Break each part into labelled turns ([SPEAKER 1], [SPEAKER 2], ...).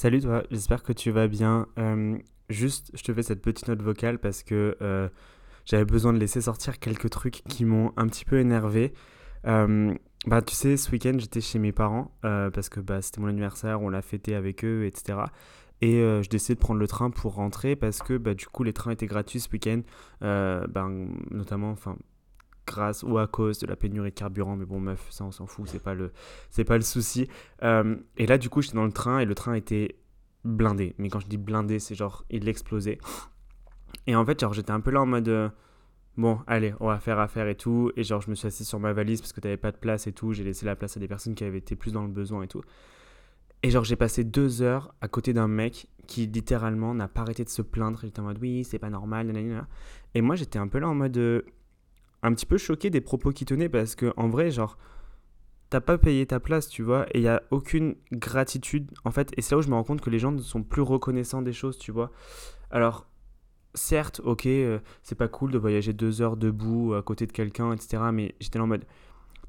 [SPEAKER 1] Salut toi, j'espère que tu vas bien. Euh, juste, je te fais cette petite note vocale parce que euh, j'avais besoin de laisser sortir quelques trucs qui m'ont un petit peu énervé. Euh, bah, tu sais, ce week-end, j'étais chez mes parents parce que bah, c'était mon anniversaire, on l'a fêté avec eux, etc. Et je décidé de prendre le train pour rentrer parce que bah, du coup, les trains étaient gratuits ce week-end, ben, notamment, enfin, grâce ou à cause de la pénurie de carburant. Mais bon, meuf, ça on s'en fout, c'est pas le, pas le souci. Euh, et là, du coup, j'étais dans le train et le train était blindé. Mais quand je dis blindé, c'est genre il explosait. Et en fait, genre j'étais un peu là en mode euh, bon, allez, on va faire affaire et tout. Et genre je me suis assis sur ma valise parce que t'avais pas de place et tout. J'ai laissé la place à des personnes qui avaient été plus dans le besoin et tout. Et genre j'ai passé deux heures à côté d'un mec qui littéralement n'a pas arrêté de se plaindre. Il était en mode oui, c'est pas normal. Et moi j'étais un peu là en mode euh, un petit peu choqué des propos qu'il tenait parce que en vrai, genre, t'as pas payé ta place, tu vois, et il y a aucune gratitude en fait. Et c'est là où je me rends compte que les gens ne sont plus reconnaissants des choses, tu vois. Alors, certes, ok, euh, c'est pas cool de voyager deux heures debout à côté de quelqu'un, etc. Mais j'étais en mode,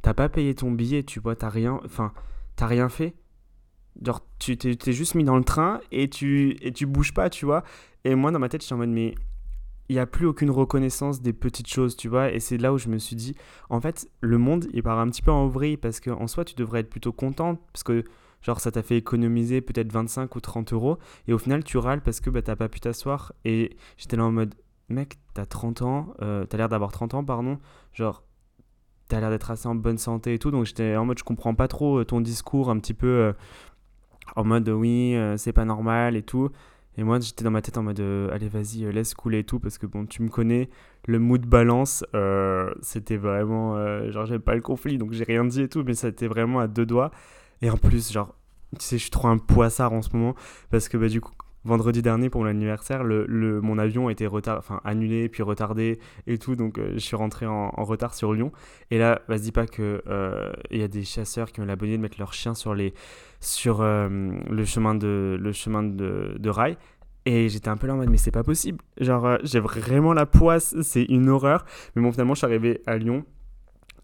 [SPEAKER 1] t'as pas payé ton billet, tu vois, t'as rien, enfin, t'as rien fait. Genre, tu t'es juste mis dans le train et tu, et tu bouges pas, tu vois. Et moi, dans ma tête, j'étais en mode, mais il n'y a plus aucune reconnaissance des petites choses, tu vois. Et c'est là où je me suis dit, en fait, le monde, il part un petit peu en vrille parce qu'en soi, tu devrais être plutôt contente parce que, genre, ça t'a fait économiser peut-être 25 ou 30 euros. Et au final, tu râles parce que bah, t'as pas pu t'asseoir. Et j'étais là en mode, mec, t'as 30 ans, euh, t'as l'air d'avoir 30 ans, pardon. Genre, t'as l'air d'être assez en bonne santé et tout. Donc j'étais en mode, je comprends pas trop euh, ton discours un petit peu euh, en mode, oui, c'est pas normal et tout. Et moi, j'étais dans ma tête en mode, euh, allez, vas-y, euh, laisse couler et tout, parce que bon, tu me connais, le mood balance, euh, c'était vraiment, genre, j'avais pas le conflit, donc j'ai rien dit et tout, mais ça était vraiment à deux doigts. Et en plus, genre, tu sais, je suis trop un poissard en ce moment, parce que bah, du coup, vendredi dernier pour mon anniversaire, le, mon avion a été annulé, puis retardé et tout, donc je suis rentré en, retard sur Lyon. Et là, vas-y pas que il y a des chasseurs qui ont l'abonné de mettre leurs chiens sur sur le chemin de de, rail et j'étais un peu là en mode, mais c'est pas possible. Genre, euh, j'ai vraiment la poisse, c'est une horreur. Mais bon, finalement, je suis arrivé à Lyon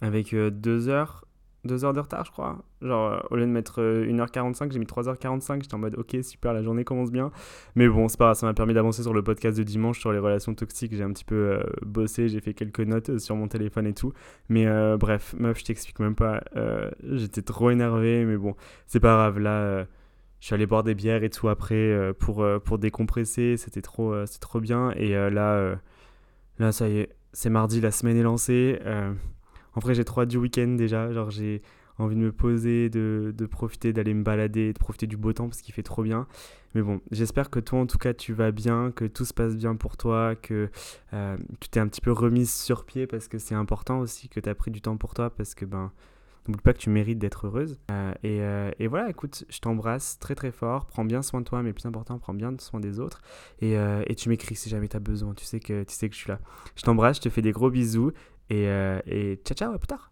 [SPEAKER 1] avec euh, deux heures, deux heures de retard, je crois. Genre, euh, au lieu de mettre 1h45, j'ai mis 3h45. J'étais en mode, ok, super, la journée commence bien. Mais bon, c'est pas grave, ça m'a permis d'avancer sur le podcast de dimanche sur les relations toxiques. J'ai un petit peu bossé, j'ai fait quelques notes sur mon téléphone et tout. Mais bref, meuf, je t'explique même pas. J'étais trop énervé, mais bon, c'est pas grave. Là je suis allé boire des bières et tout après euh, pour, euh, décompresser. C'était trop, euh, trop bien. Et là, là, ça y est, c'est mardi, la semaine est lancée. En vrai, j'ai trop hâte du week-end déjà. Genre, j'ai envie de me poser, de, de profiter, d'aller me balader, de profiter du beau temps parce qu'il fait trop bien. Mais bon, j'espère que toi, en tout cas, tu vas bien, que tout se passe bien pour toi, que tu t'es un petit peu remise sur pied parce que c'est important aussi que tu as pris du temps pour toi parce que ben N'oublie pas que tu mérites d'être heureuse. Euh, et, euh, et, voilà, écoute, je t'embrasse très très fort. Prends bien soin de toi, mais plus important, prends bien soin des autres. Et, euh, et tu m'écris si jamais tu as besoin. Tu sais, que, tu sais que je suis là. Je t'embrasse, je te fais des gros bisous. Et, et ciao ciao, à plus tard.